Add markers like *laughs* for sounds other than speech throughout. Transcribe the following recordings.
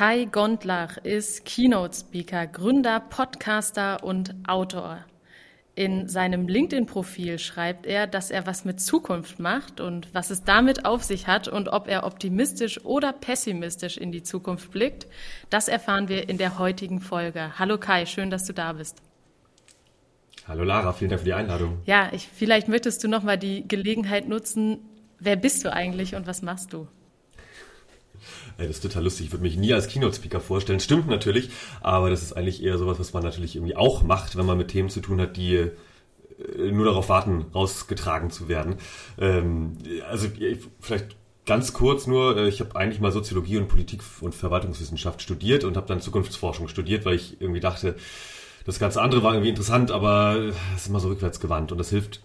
Kai Gondlach ist Keynote-Speaker, Gründer, Podcaster und Autor. In seinem LinkedIn-Profil schreibt er, dass er was mit Zukunft macht und was es damit auf sich hat und ob er optimistisch oder pessimistisch in die Zukunft blickt. Das erfahren wir in der heutigen Folge. Hallo Kai, schön, dass du da bist. Hallo Lara, vielen Dank für die Einladung. Ja, ich, vielleicht möchtest du noch mal die Gelegenheit nutzen. Wer bist du eigentlich und was machst du? Das ist total lustig. Ich würde mich nie als Keynote-Speaker vorstellen. Stimmt natürlich, aber das ist eigentlich eher sowas, was man natürlich irgendwie auch macht, wenn man mit Themen zu tun hat, die äh, nur darauf warten, rausgetragen zu werden. Ähm, also vielleicht ganz kurz nur, äh, ich habe eigentlich mal Soziologie und Politik und Verwaltungswissenschaft studiert und habe dann Zukunftsforschung studiert, weil ich irgendwie dachte, das ganze andere war irgendwie interessant, aber es ist immer so rückwärts gewandt und das hilft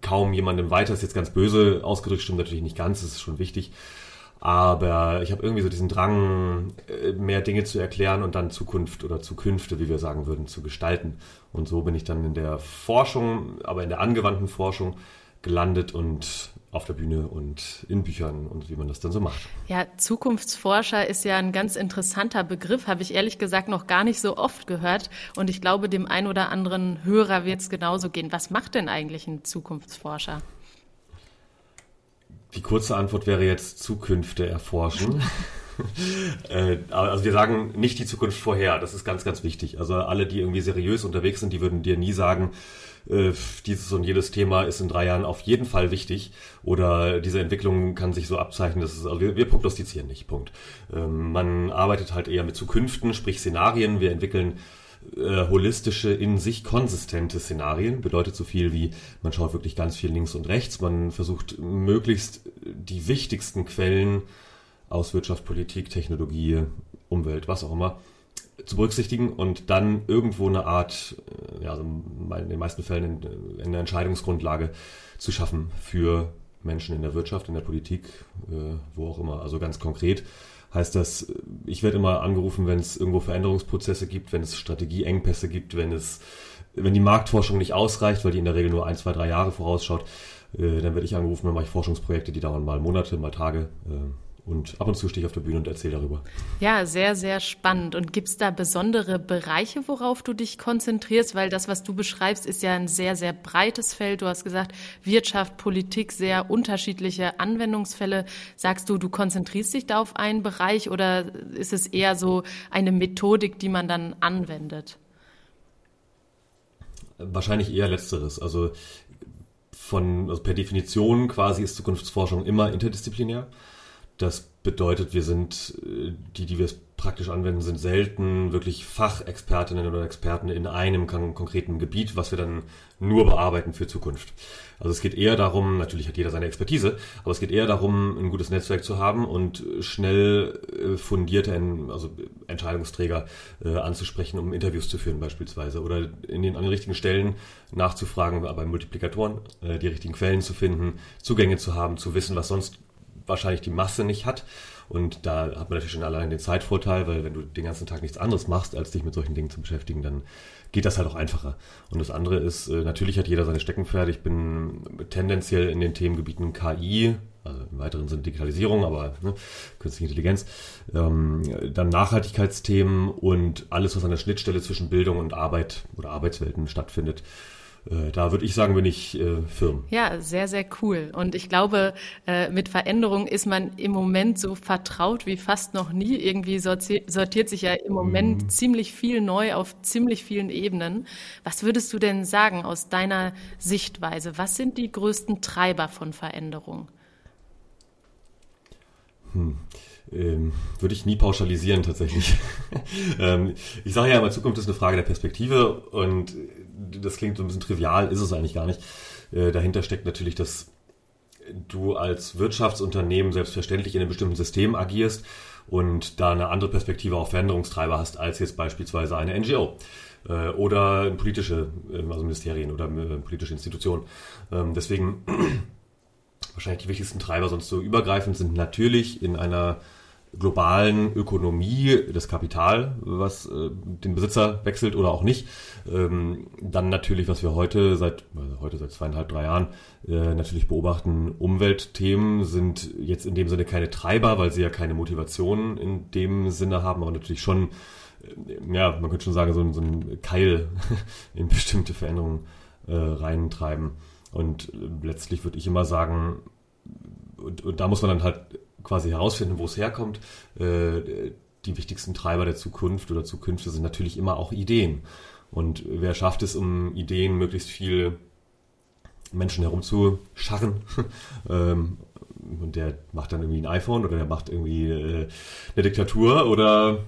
kaum jemandem weiter. Ist jetzt ganz böse ausgedrückt, stimmt natürlich nicht ganz, das ist schon wichtig. Aber ich habe irgendwie so diesen Drang, äh, mehr Dinge zu erklären und dann Zukunft oder Zukünfte, wie wir sagen würden, zu gestalten. Und so bin ich dann in der Forschung, aber in der angewandten Forschung gelandet und auf der Bühne und in Büchern und wie man das dann so macht. Ja, Zukunftsforscher ist ja ein ganz interessanter Begriff, habe ich ehrlich gesagt noch gar nicht so oft gehört. Und ich glaube, dem ein oder anderen Hörer wird es genauso gehen. Was macht denn eigentlich ein Zukunftsforscher? Die kurze Antwort wäre jetzt Zukünfte erforschen. *laughs* Äh, also wir sagen nicht die Zukunft vorher, das ist ganz, ganz wichtig. Also alle, die irgendwie seriös unterwegs sind, die würden dir nie sagen, äh, dieses und jedes Thema ist in drei Jahren auf jeden Fall wichtig oder diese Entwicklung kann sich so abzeichnen, dass es, also wir, wir prognostizieren nicht, Punkt. Ähm, man arbeitet halt eher mit Zukünften, sprich Szenarien, wir entwickeln äh, holistische, in sich konsistente Szenarien. Bedeutet so viel wie, man schaut wirklich ganz viel links und rechts, man versucht möglichst die wichtigsten Quellen aus Wirtschaft, Politik, Technologie, Umwelt, was auch immer, zu berücksichtigen und dann irgendwo eine Art, äh, ja, also in den meisten Fällen eine Entscheidungsgrundlage zu schaffen für Menschen in der Wirtschaft, in der Politik, äh, wo auch immer. Also ganz konkret heißt das, ich werde immer angerufen, wenn es irgendwo Veränderungsprozesse gibt, wenn es Strategieengpässe gibt, wenn es, wenn die Marktforschung nicht ausreicht, weil die in der Regel nur ein, zwei, drei Jahre vorausschaut, äh, dann werde ich angerufen, dann mache ich Forschungsprojekte, die dauern mal Monate, mal Tage. Äh, und ab und zu stehe ich auf der Bühne und erzähle darüber. Ja, sehr, sehr spannend. Und gibt es da besondere Bereiche, worauf du dich konzentrierst? Weil das, was du beschreibst, ist ja ein sehr, sehr breites Feld. Du hast gesagt, Wirtschaft, Politik, sehr unterschiedliche Anwendungsfälle. Sagst du, du konzentrierst dich da auf einen Bereich oder ist es eher so eine Methodik, die man dann anwendet? Wahrscheinlich eher letzteres. Also von, also per Definition quasi ist Zukunftsforschung immer interdisziplinär. Das bedeutet, wir sind, äh, die, die wir es praktisch anwenden, sind selten wirklich Fachexpertinnen oder Experten in einem konkreten Gebiet, was wir dann nur bearbeiten für Zukunft. Also es geht eher darum, natürlich hat jeder seine Expertise, aber es geht eher darum, ein gutes Netzwerk zu haben und schnell äh, fundierte also Entscheidungsträger äh, anzusprechen, um Interviews zu führen beispielsweise oder in den, an den richtigen Stellen nachzufragen, bei Multiplikatoren die richtigen Quellen zu finden, Zugänge zu haben, zu wissen, was sonst wahrscheinlich die Masse nicht hat. Und da hat man natürlich schon allein den Zeitvorteil, weil wenn du den ganzen Tag nichts anderes machst, als dich mit solchen Dingen zu beschäftigen, dann geht das halt auch einfacher. Und das andere ist, äh, natürlich hat jeder seine Steckenpferde. Ich bin tendenziell in den Themengebieten KI, also im weiteren Sinne Digitalisierung, aber ne, künstliche Intelligenz, ähm, dann Nachhaltigkeitsthemen und alles, was an der Schnittstelle zwischen Bildung und Arbeit oder Arbeitswelten stattfindet. Äh, da würde ich sagen, bin ich äh, firm. Ja, sehr, sehr cool. Und ich glaube, äh, mit Veränderung ist man im Moment so vertraut wie fast noch nie. Irgendwie sortiert sich ja im Moment mhm. ziemlich viel neu auf ziemlich vielen Ebenen. Was würdest du denn sagen aus deiner Sichtweise? Was sind die größten Treiber von Veränderung? Hm. Ähm, würde ich nie pauschalisieren tatsächlich. *laughs* ähm, ich sage ja immer, Zukunft ist eine Frage der Perspektive und das klingt so ein bisschen trivial, ist es eigentlich gar nicht. Äh, dahinter steckt natürlich, dass du als Wirtschaftsunternehmen selbstverständlich in einem bestimmten System agierst und da eine andere Perspektive auf Veränderungstreiber hast als jetzt beispielsweise eine NGO äh, oder politische, ähm, also Ministerien oder äh, politische Institutionen. Ähm, deswegen wahrscheinlich die wichtigsten Treiber sonst so übergreifend sind natürlich in einer globalen Ökonomie, das Kapital, was äh, den Besitzer wechselt oder auch nicht. Ähm, dann natürlich, was wir heute seit also heute seit zweieinhalb, drei Jahren äh, natürlich beobachten, Umweltthemen sind jetzt in dem Sinne keine Treiber, weil sie ja keine Motivation in dem Sinne haben, aber natürlich schon, äh, ja, man könnte schon sagen, so, so ein Keil *laughs* in bestimmte Veränderungen äh, reintreiben. Und äh, letztlich würde ich immer sagen, und, und da muss man dann halt quasi herausfinden, wo es herkommt. Äh, die wichtigsten Treiber der Zukunft oder Zukünfte sind natürlich immer auch Ideen. Und wer schafft es, um Ideen möglichst viel Menschen herumzuscharren? *laughs* ähm, und der macht dann irgendwie ein iPhone oder der macht irgendwie äh, eine Diktatur oder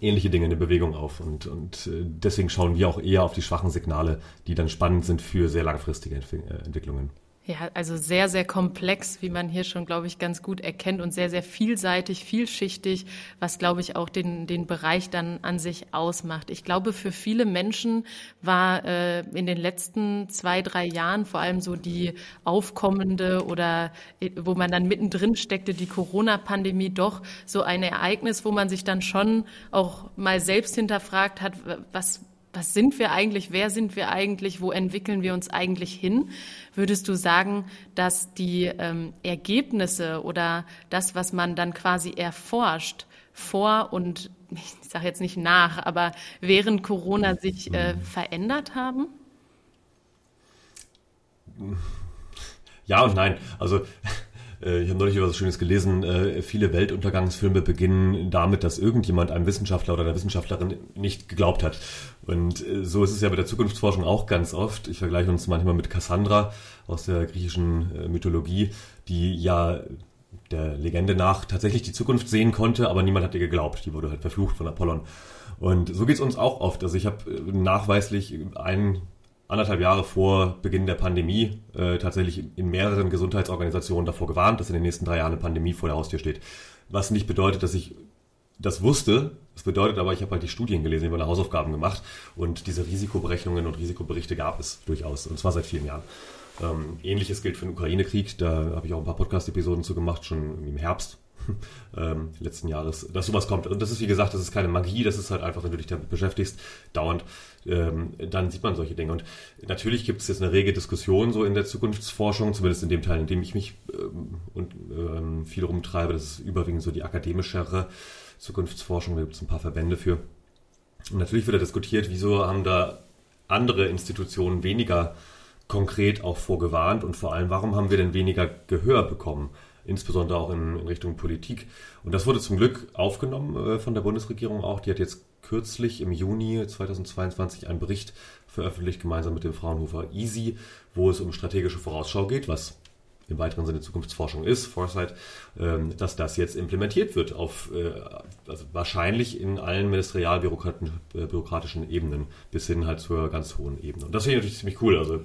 ähnliche Dinge in der Bewegung auf. Und, und äh, deswegen schauen wir auch eher auf die schwachen Signale, die dann spannend sind für sehr langfristige äh, Entwicklungen. Ja, also sehr, sehr komplex, wie man hier schon, glaube ich, ganz gut erkennt und sehr, sehr vielseitig, vielschichtig, was, glaube ich, auch den, den Bereich dann an sich ausmacht. Ich glaube, für viele Menschen war äh, in den letzten zwei, drei Jahren vor allem so die aufkommende oder äh, wo man dann mittendrin steckte, die Corona-Pandemie doch so ein Ereignis, wo man sich dann schon auch mal selbst hinterfragt hat, was was sind wir eigentlich, wer sind wir eigentlich, wo entwickeln wir uns eigentlich hin? Würdest du sagen, dass die ähm, Ergebnisse oder das, was man dann quasi erforscht, vor und ich sage jetzt nicht nach, aber während Corona sich äh, verändert haben? Ja und nein. Also ich habe neulich etwas Schönes gelesen. Äh, viele Weltuntergangsfilme beginnen damit, dass irgendjemand einem Wissenschaftler oder einer Wissenschaftlerin nicht geglaubt hat. Und äh, so ist es ja bei der Zukunftsforschung auch ganz oft. Ich vergleiche uns manchmal mit Cassandra aus der griechischen Mythologie, die ja der Legende nach tatsächlich die Zukunft sehen konnte, aber niemand hat ihr geglaubt. Die wurde halt verflucht von Apollon. Und so geht es uns auch oft. Also ich habe nachweislich einen anderthalb Jahre vor Beginn der Pandemie äh, tatsächlich in mehreren Gesundheitsorganisationen davor gewarnt, dass in den nächsten drei Jahren eine Pandemie vor der Haustür steht. Was nicht bedeutet, dass ich das wusste. Das bedeutet aber, ich habe halt die Studien gelesen, ich habe meine Hausaufgaben gemacht und diese Risikoberechnungen und Risikoberichte gab es durchaus und zwar seit vielen Jahren. Ähm, Ähnliches gilt für den Ukraine-Krieg, da habe ich auch ein paar Podcast-Episoden zu gemacht, schon im Herbst *laughs* ähm, letzten Jahres, dass sowas kommt. Und das ist, wie gesagt, das ist keine Magie, das ist halt einfach, wenn du dich damit beschäftigst, dauernd, ähm, dann sieht man solche Dinge. Und natürlich gibt es jetzt eine rege Diskussion so in der Zukunftsforschung, zumindest in dem Teil, in dem ich mich ähm, und, ähm, viel rumtreibe. Das ist überwiegend so die akademischere Zukunftsforschung, da gibt es ein paar Verbände für. Und natürlich wird da diskutiert, wieso haben da andere Institutionen weniger konkret auch vorgewarnt und vor allem, warum haben wir denn weniger Gehör bekommen? Insbesondere auch in, in, Richtung Politik. Und das wurde zum Glück aufgenommen äh, von der Bundesregierung auch. Die hat jetzt kürzlich im Juni 2022 einen Bericht veröffentlicht, gemeinsam mit dem Fraunhofer EASY, wo es um strategische Vorausschau geht, was im weiteren Sinne Zukunftsforschung ist, Foresight, ähm, dass das jetzt implementiert wird auf äh, also wahrscheinlich in allen ministerial-bürokratischen äh, Ebenen bis hin halt zur ganz hohen Ebene. Und das finde ich natürlich ziemlich cool. Also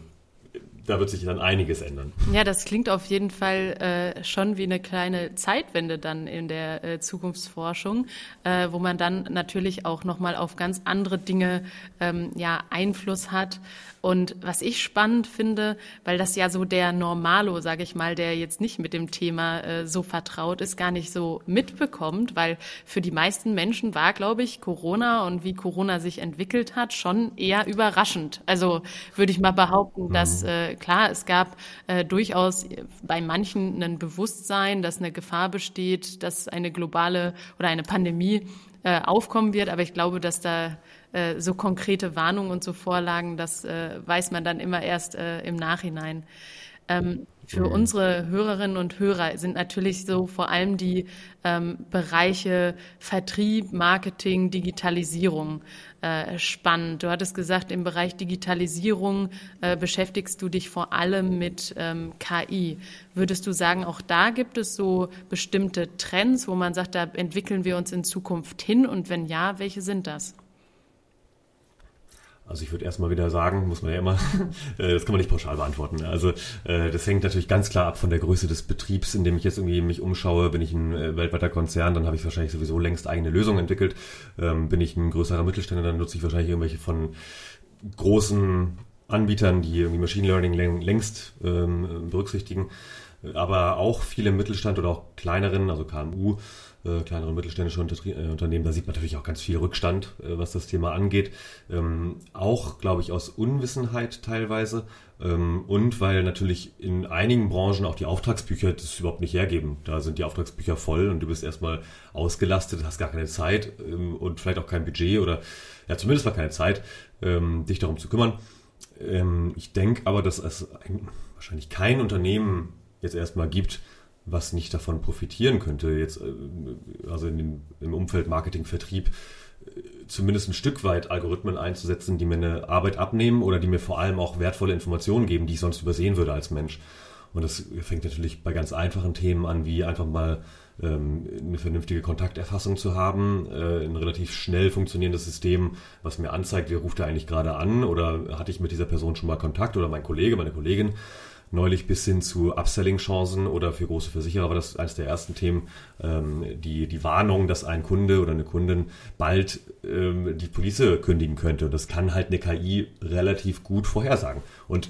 da wird sich dann einiges ändern. Ja, das klingt auf jeden Fall äh, schon wie eine kleine Zeitwende dann in der äh, Zukunftsforschung, äh, wo man dann natürlich auch nochmal auf ganz andere Dinge ähm, ja, Einfluss hat. Und was ich spannend finde, weil das ja so der Normalo, sage ich mal, der jetzt nicht mit dem Thema äh, so vertraut ist, gar nicht so mitbekommt, weil für die meisten Menschen war, glaube ich, Corona und wie Corona sich entwickelt hat, schon eher überraschend. Also würde ich mal behaupten, dass mhm. äh, klar, es gab äh, durchaus bei manchen ein Bewusstsein, dass eine Gefahr besteht, dass eine globale oder eine Pandemie äh, aufkommen wird, aber ich glaube, dass da äh, so konkrete Warnungen und so Vorlagen, das äh, weiß man dann immer erst äh, im Nachhinein. Ähm, für mhm. unsere Hörerinnen und Hörer sind natürlich so vor allem die ähm, Bereiche Vertrieb, Marketing, Digitalisierung äh, spannend. Du hattest gesagt, im Bereich Digitalisierung äh, beschäftigst du dich vor allem mit ähm, KI. Würdest du sagen, auch da gibt es so bestimmte Trends, wo man sagt, da entwickeln wir uns in Zukunft hin? Und wenn ja, welche sind das? Also ich würde erstmal wieder sagen, muss man ja immer, *laughs* äh, das kann man nicht pauschal beantworten. Also äh, das hängt natürlich ganz klar ab von der Größe des Betriebs, in dem ich jetzt irgendwie mich umschaue. Bin ich ein äh, weltweiter Konzern, dann habe ich wahrscheinlich sowieso längst eigene Lösungen entwickelt. Ähm, bin ich ein größerer Mittelständler, dann nutze ich wahrscheinlich irgendwelche von großen Anbietern, die irgendwie Machine Learning längst ähm, berücksichtigen. Aber auch viele Mittelstand oder auch kleineren, also KMU, äh, kleinere und mittelständische äh, Unternehmen. Da sieht man natürlich auch ganz viel Rückstand, äh, was das Thema angeht. Ähm, auch, glaube ich, aus Unwissenheit teilweise. Ähm, und weil natürlich in einigen Branchen auch die Auftragsbücher das überhaupt nicht hergeben. Da sind die Auftragsbücher voll und du bist erstmal ausgelastet, hast gar keine Zeit ähm, und vielleicht auch kein Budget oder ja, zumindest mal keine Zeit, ähm, dich darum zu kümmern. Ähm, ich denke aber, dass es wahrscheinlich kein Unternehmen jetzt erstmal gibt, was nicht davon profitieren könnte, jetzt äh, also den, im Umfeld Marketing, Vertrieb, äh, zumindest ein Stück weit Algorithmen einzusetzen, die mir eine Arbeit abnehmen oder die mir vor allem auch wertvolle Informationen geben, die ich sonst übersehen würde als Mensch. Und das fängt natürlich bei ganz einfachen Themen an, wie einfach mal ähm, eine vernünftige Kontakterfassung zu haben, äh, ein relativ schnell funktionierendes System, was mir anzeigt, wer ruft da eigentlich gerade an oder hatte ich mit dieser Person schon mal Kontakt oder mein Kollege, meine Kollegin neulich bis hin zu Upselling-Chancen oder für große Versicherer war das eines der ersten Themen, ähm, die, die Warnung, dass ein Kunde oder eine Kundin bald ähm, die Police kündigen könnte. Und das kann halt eine KI relativ gut vorhersagen. Und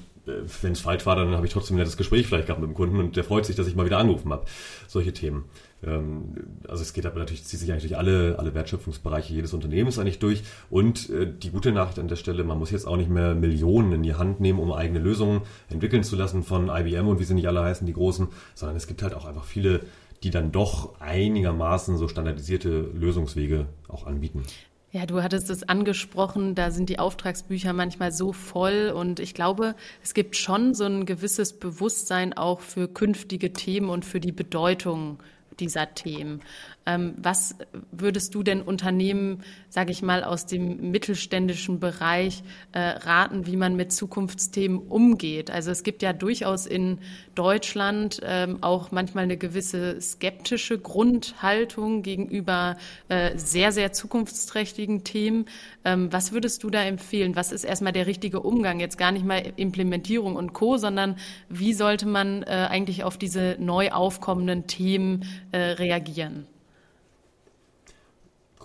wenn es falsch war, dann habe ich trotzdem ein nettes Gespräch vielleicht gehabt mit dem Kunden und der freut sich, dass ich mal wieder angerufen habe. Solche Themen. Ähm, also es geht aber natürlich, zieht sich eigentlich alle, alle Wertschöpfungsbereiche jedes Unternehmens eigentlich durch. Und äh, die gute Nachricht an der Stelle, man muss jetzt auch nicht mehr Millionen in die Hand nehmen, um eigene Lösungen entwickeln zu lassen von IBM und wie sie nicht alle heißen, die großen, sondern es gibt halt auch einfach viele, die dann doch einigermaßen so standardisierte Lösungswege auch anbieten. Ja, du hattest es angesprochen, da sind die Auftragsbücher manchmal so voll und ich glaube, es gibt schon so ein gewisses Bewusstsein auch für künftige Themen und für die Bedeutung dieser Themen. Ähm, was würdest du denn Unternehmen, sage ich mal, aus dem mittelständischen Bereich äh, raten, wie man mit Zukunftsthemen umgeht? Also es gibt ja durchaus in Deutschland ähm, auch manchmal eine gewisse skeptische Grundhaltung gegenüber äh, sehr, sehr zukunftsträchtigen Themen. Ähm, was würdest du da empfehlen? Was ist erstmal der richtige Umgang? Jetzt gar nicht mal Implementierung und Co., sondern wie sollte man äh, eigentlich auf diese neu aufkommenden Themen reagieren?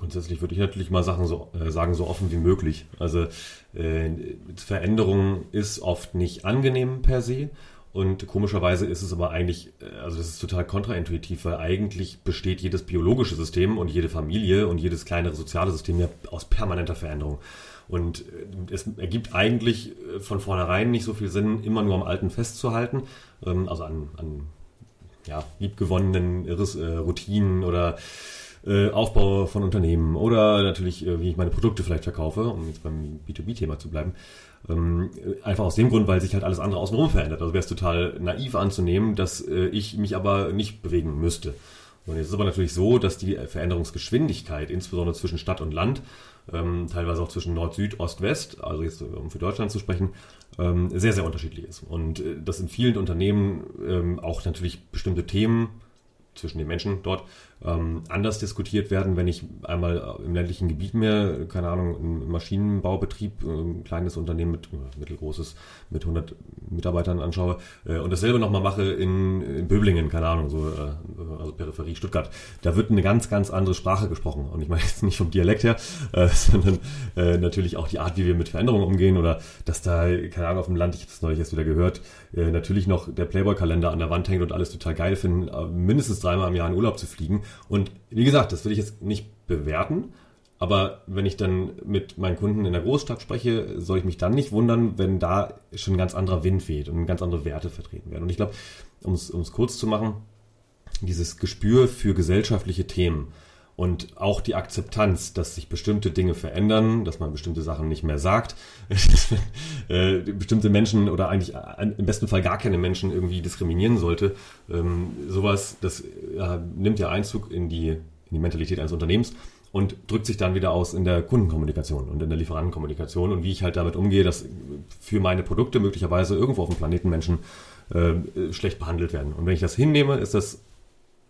Grundsätzlich würde ich natürlich mal Sachen so, äh, sagen, so offen wie möglich. Also äh, Veränderung ist oft nicht angenehm per se. Und komischerweise ist es aber eigentlich, äh, also das ist total kontraintuitiv, weil eigentlich besteht jedes biologische System und jede Familie und jedes kleinere soziale System ja aus permanenter Veränderung. Und äh, es ergibt eigentlich äh, von vornherein nicht so viel Sinn, immer nur am Alten festzuhalten, ähm, also an, an ja, liebgewonnenen Routinen oder äh, Aufbau von Unternehmen oder natürlich, äh, wie ich meine Produkte vielleicht verkaufe, um jetzt beim B2B-Thema zu bleiben. Ähm, einfach aus dem Grund, weil sich halt alles andere außenrum verändert. Also wäre es total naiv anzunehmen, dass äh, ich mich aber nicht bewegen müsste. Und jetzt ist aber natürlich so, dass die Veränderungsgeschwindigkeit, insbesondere zwischen Stadt und Land, ähm, teilweise auch zwischen Nord, Süd, Ost, West, also jetzt um für Deutschland zu sprechen, ähm, sehr, sehr unterschiedlich ist. Und äh, dass in vielen Unternehmen ähm, auch natürlich bestimmte Themen zwischen den Menschen dort ähm, anders diskutiert werden, wenn ich einmal im ländlichen Gebiet mehr, keine Ahnung, einen Maschinenbaubetrieb, ein kleines Unternehmen mit mittelgroßes mit 100 Mitarbeitern anschaue äh, und dasselbe nochmal mache in, in Böblingen, keine Ahnung, so äh, also Peripherie Stuttgart. Da wird eine ganz, ganz andere Sprache gesprochen und ich meine jetzt nicht vom Dialekt her, äh, *laughs* sondern äh, natürlich auch die Art, wie wir mit Veränderungen umgehen oder dass da, keine Ahnung, auf dem Land, ich habe das neulich erst wieder gehört, äh, natürlich noch der Playboy-Kalender an der Wand hängt und alles total geil finden, äh, mindestens dreimal im Jahr in Urlaub zu fliegen und wie gesagt, das will ich jetzt nicht bewerten, aber wenn ich dann mit meinen Kunden in der Großstadt spreche, soll ich mich dann nicht wundern, wenn da schon ein ganz anderer Wind weht und ganz andere Werte vertreten werden. Und ich glaube, um es kurz zu machen, dieses Gespür für gesellschaftliche Themen und auch die Akzeptanz, dass sich bestimmte Dinge verändern, dass man bestimmte Sachen nicht mehr sagt, *laughs* äh, bestimmte Menschen oder eigentlich im besten Fall gar keine Menschen irgendwie diskriminieren sollte. Ähm, sowas, das ja, nimmt ja Einzug in die, in die Mentalität eines Unternehmens und drückt sich dann wieder aus in der Kundenkommunikation und in der Lieferantenkommunikation und wie ich halt damit umgehe, dass für meine Produkte möglicherweise irgendwo auf dem Planeten Menschen äh, schlecht behandelt werden. Und wenn ich das hinnehme, ist das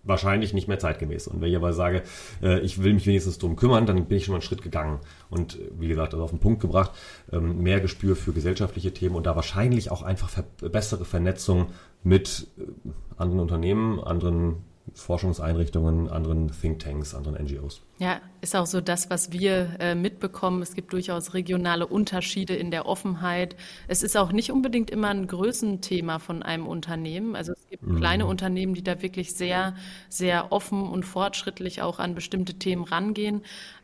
wahrscheinlich nicht mehr zeitgemäß. Und wenn ich aber sage, äh, ich will mich wenigstens drum kümmern, dann bin ich schon mal einen Schritt gegangen. Und äh, wie gesagt, also auf den Punkt gebracht, ähm, mehr Gespür für gesellschaftliche Themen und da wahrscheinlich auch einfach bessere Vernetzung mit äh, anderen Unternehmen, anderen Forschungseinrichtungen, anderen Thinktanks, anderen NGOs. Ja, ist auch so das, was wir äh, mitbekommen. Es gibt durchaus regionale Unterschiede in der Offenheit. Es ist auch nicht unbedingt immer ein Größenthema von einem Unternehmen. Also es gibt mhm. kleine Unternehmen, die da wirklich sehr, sehr offen und fortschrittlich auch an bestimmte Themen rangehen.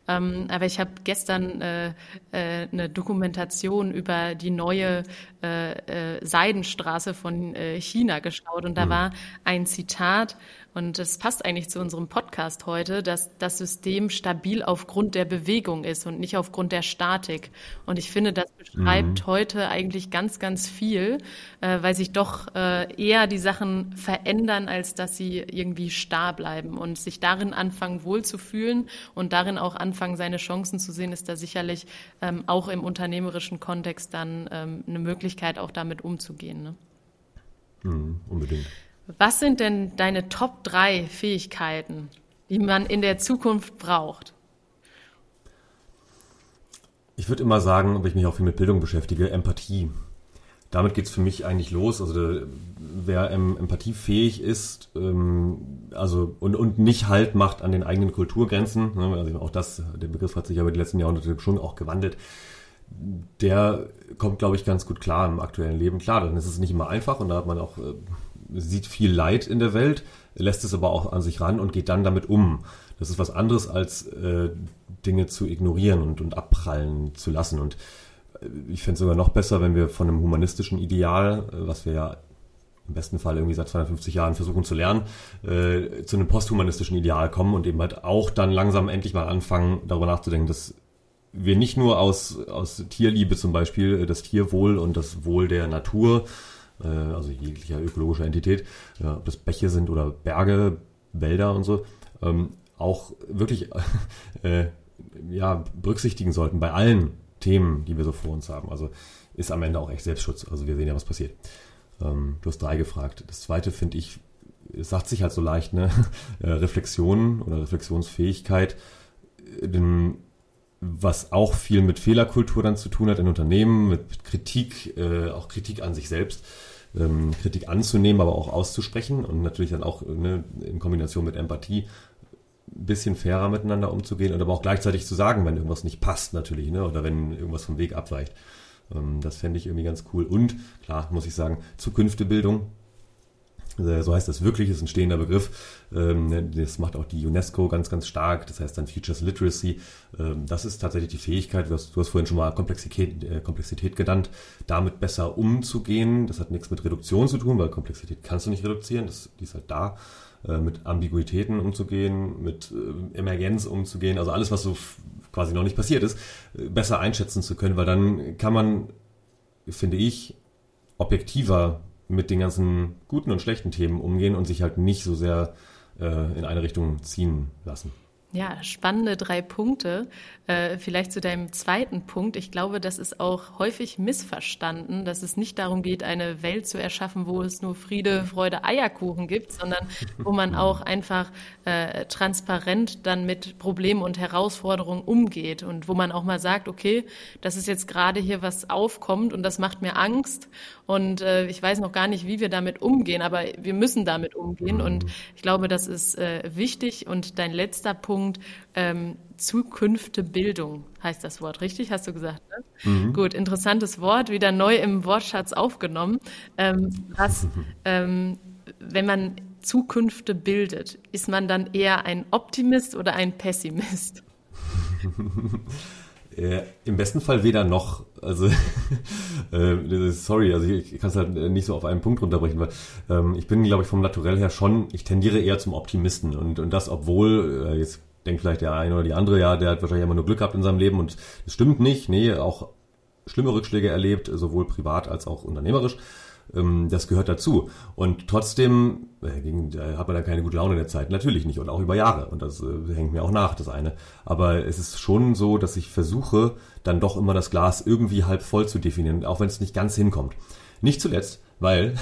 Ähm, aber ich habe gestern äh, äh, eine Dokumentation über die neue äh, äh Seidenstraße von äh, China geschaut und da mhm. war ein Zitat, und es passt eigentlich zu unserem Podcast heute, dass das System stabil aufgrund der Bewegung ist und nicht aufgrund der Statik. Und ich finde, das beschreibt mhm. heute eigentlich ganz, ganz viel, äh, weil sich doch äh, eher die Sachen verändern, als dass sie irgendwie starr bleiben. Und sich darin anfangen wohlzufühlen und darin auch anfangen, seine Chancen zu sehen, ist da sicherlich ähm, auch im unternehmerischen Kontext dann ähm, eine Möglichkeit, auch damit umzugehen. Ne? Mhm, unbedingt. Was sind denn deine Top 3 Fähigkeiten, die man in der Zukunft braucht? Ich würde immer sagen, wenn ich mich auch viel mit Bildung beschäftige, Empathie. Damit geht es für mich eigentlich los. Also wer empathiefähig ist, ähm, also und, und nicht Halt macht an den eigenen Kulturgrenzen, ne, also auch das, der Begriff hat sich aber die letzten Jahrhunderte schon auch gewandelt, der kommt, glaube ich, ganz gut klar im aktuellen Leben. Klar, dann ist es nicht immer einfach und da hat man auch äh, sieht viel Leid in der Welt, lässt es aber auch an sich ran und geht dann damit um. Das ist was anderes, als äh, Dinge zu ignorieren und, und abprallen zu lassen. Und äh, ich fände es sogar noch besser, wenn wir von einem humanistischen Ideal, äh, was wir ja im besten Fall irgendwie seit 250 Jahren versuchen zu lernen, äh, zu einem posthumanistischen Ideal kommen und eben halt auch dann langsam endlich mal anfangen, darüber nachzudenken, dass wir nicht nur aus, aus Tierliebe zum Beispiel das Tierwohl und das Wohl der Natur äh, also jeglicher ökologischer Entität, äh, ob das Bäche sind oder Berge, Wälder und so, ähm, auch wirklich *laughs* äh, ja, berücksichtigen sollten bei allen Themen, die wir so vor uns haben. Also ist am Ende auch echt Selbstschutz. Also wir sehen ja, was passiert. Ähm, du hast drei gefragt. Das zweite finde ich, es sagt sich halt so leicht, ne? *laughs* Reflexion oder Reflexionsfähigkeit, denn was auch viel mit Fehlerkultur dann zu tun hat in Unternehmen, mit Kritik, äh, auch Kritik an sich selbst ähm, Kritik anzunehmen, aber auch auszusprechen und natürlich dann auch ne, in Kombination mit Empathie ein bisschen fairer miteinander umzugehen und aber auch gleichzeitig zu sagen, wenn irgendwas nicht passt natürlich, ne, oder wenn irgendwas vom Weg abweicht. Ähm, das fände ich irgendwie ganz cool. Und klar, muss ich sagen, Zukünftebildung, so heißt das wirklich, ist ein stehender Begriff. Ähm, ne, das macht auch die UNESCO ganz, ganz stark. Das heißt dann Futures Literacy. Ähm, das ist tatsächlich die Fähigkeit, du hast, du hast vorhin schon mal Komplexität, äh, Komplexität genannt, damit besser umzugehen. Das hat nichts mit Reduktion zu tun, weil Komplexität kannst du nicht reduzieren, das, die ist halt da. Äh, mit Ambiguitäten umzugehen, mit Emergenz umzugehen, also alles, was so quasi noch nicht passiert ist, besser einschätzen zu können, weil dann kann man, finde ich, objektiver mit den ganzen guten und schlechten Themen umgehen und sich halt nicht so sehr äh, in eine Richtung ziehen lassen. Ja, spannende drei Punkte. Äh, vielleicht zu deinem zweiten Punkt. Ich glaube, das ist auch häufig missverstanden, dass es nicht darum geht, eine Welt zu erschaffen, wo es nur Friede, Freude, Eierkuchen gibt, sondern wo man *laughs* auch einfach äh, transparent dann mit Problemen und Herausforderungen umgeht und wo man auch mal sagt, okay, das ist jetzt gerade hier was aufkommt und das macht mir Angst und äh, ich weiß noch gar nicht, wie wir damit umgehen, aber wir müssen damit umgehen und ich glaube, das ist äh, wichtig. Und dein letzter Punkt, Punkt ähm, Bildung heißt das Wort, richtig? Hast du gesagt? Ne? Mhm. Gut, interessantes Wort, wieder neu im Wortschatz aufgenommen. Ähm, was, *laughs* ähm, wenn man Zukünfte bildet, ist man dann eher ein Optimist oder ein Pessimist? *laughs* *laughs* Äh, Im besten Fall weder noch. Also, äh, sorry, also ich, ich kann es halt nicht so auf einen Punkt runterbrechen, weil ähm, ich bin, glaube ich, vom Naturell her schon, ich tendiere eher zum Optimisten und, und das, obwohl, äh, jetzt denkt vielleicht der eine oder die andere, ja, der hat wahrscheinlich immer nur Glück gehabt in seinem Leben und das stimmt nicht. Nee, auch schlimme Rückschläge erlebt, sowohl privat als auch unternehmerisch. Ähm, das gehört dazu. Und trotzdem äh, hat man dann keine gute Laune in der Zeit. Natürlich nicht und auch über Jahre. Und das äh, hängt mir auch nach, das eine. Aber es ist schon so, dass ich versuche, dann doch immer das Glas irgendwie halb voll zu definieren, auch wenn es nicht ganz hinkommt. Nicht zuletzt, weil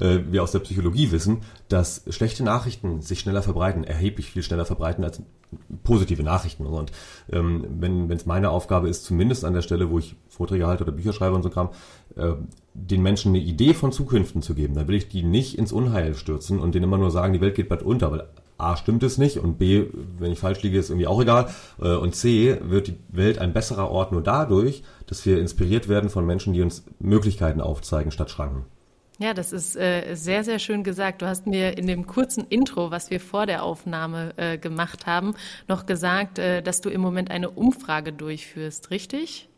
äh, wir aus der Psychologie wissen, dass schlechte Nachrichten sich schneller verbreiten, erheblich viel schneller verbreiten als positive Nachrichten. Und ähm, wenn es meine Aufgabe ist, zumindest an der Stelle, wo ich Vorträge halte oder Bücher schreibe und so kam, äh, den Menschen eine Idee von Zukünften zu geben, dann will ich die nicht ins Unheil stürzen und denen immer nur sagen, die Welt geht bald unter, weil A, stimmt es nicht und B, wenn ich falsch liege, ist irgendwie auch egal. Äh, und C, wird die Welt ein besserer Ort nur dadurch, dass wir inspiriert werden von Menschen, die uns Möglichkeiten aufzeigen statt Schranken. Ja, das ist äh, sehr, sehr schön gesagt. Du hast mir in dem kurzen Intro, was wir vor der Aufnahme äh, gemacht haben, noch gesagt, äh, dass du im Moment eine Umfrage durchführst, richtig?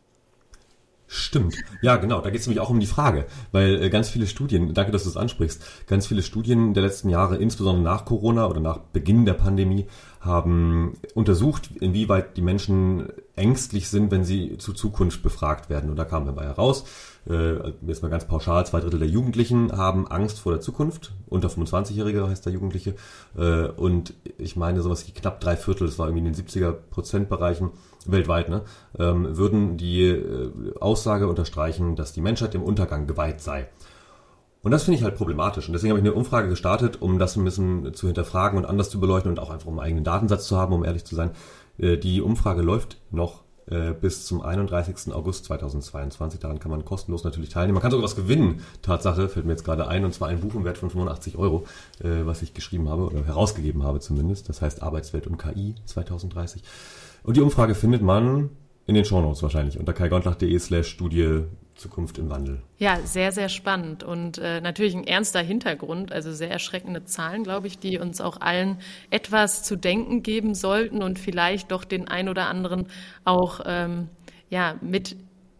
Stimmt. Ja, genau. Da geht es nämlich auch um die Frage, weil äh, ganz viele Studien, danke, dass du es ansprichst, ganz viele Studien der letzten Jahre, insbesondere nach Corona oder nach Beginn der Pandemie, haben untersucht, inwieweit die Menschen ängstlich sind, wenn sie zu Zukunft befragt werden. Und da kam dabei heraus, äh, jetzt mal ganz pauschal, zwei Drittel der Jugendlichen haben Angst vor der Zukunft. Unter 25-Jährige heißt der Jugendliche. Äh, und ich meine, sowas wie knapp drei Viertel, das war irgendwie in den 70er Prozentbereichen, weltweit, ne, ähm, würden die äh, Aussage unterstreichen, dass die Menschheit dem Untergang geweiht sei. Und das finde ich halt problematisch. Und deswegen habe ich eine Umfrage gestartet, um das ein bisschen zu hinterfragen und anders zu beleuchten und auch einfach um einen eigenen Datensatz zu haben, um ehrlich zu sein. Äh, die Umfrage läuft noch äh, bis zum 31. August 2022. Daran kann man kostenlos natürlich teilnehmen. Man kann sogar was gewinnen. Tatsache fällt mir jetzt gerade ein, und zwar ein Buch im Wert von 85 Euro, was ich geschrieben habe oder herausgegeben habe zumindest. Das heißt Arbeitswelt und KI 2030. Und die Umfrage findet man in den Shownotes wahrscheinlich unter kaigontlach.de slash Studie Zukunft im Wandel. Ja, sehr, sehr spannend und äh, natürlich ein ernster Hintergrund, also sehr erschreckende Zahlen, glaube ich, die uns auch allen etwas zu denken geben sollten und vielleicht doch den ein oder anderen auch ähm, ja, mit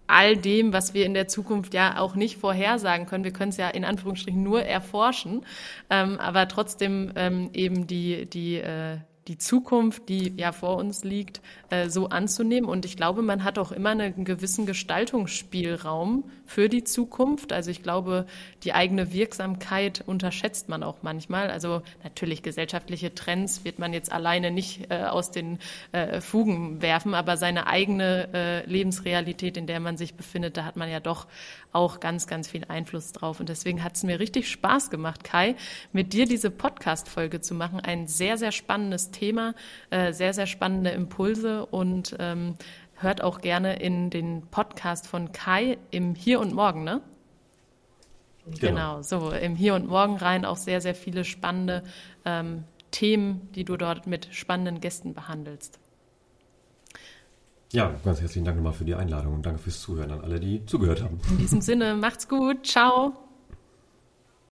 all dem, was wir in der Zukunft ja auch nicht vorhersagen können. Wir können es ja in Anführungsstrichen nur erforschen, ähm, aber trotzdem ähm, eben die, die äh, die Zukunft, die ja vor uns liegt, äh, so anzunehmen. Und ich glaube, man hat auch immer einen gewissen Gestaltungsspielraum für die Zukunft. Also ich glaube, die eigene Wirksamkeit unterschätzt man auch manchmal. Also natürlich gesellschaftliche Trends wird man jetzt alleine nicht äh, aus den äh, Fugen werfen, aber seine eigene Lebensrealität, in der man sich befindet, da hat man ja doch auch ganz, ganz viel Einfluss drauf. Und deswegen hat es mir richtig Spaß gemacht, Kai, mit dir diese Podcast-Folge zu machen. Ein sehr, sehr spannendes Thema, äh, sehr, sehr spannende Impulse und ähm, hört auch gerne in den Podcast von Kai im Hier und Morgen, ne? Genau. genau, so im Hier und Morgen rein auch sehr, sehr viele spannende ähm, Themen, die du dort mit spannenden Gästen behandelst. Ja, ganz herzlichen Dank nochmal für die Einladung und danke fürs Zuhören an alle, die zugehört haben. In diesem Sinne, macht's gut, ciao.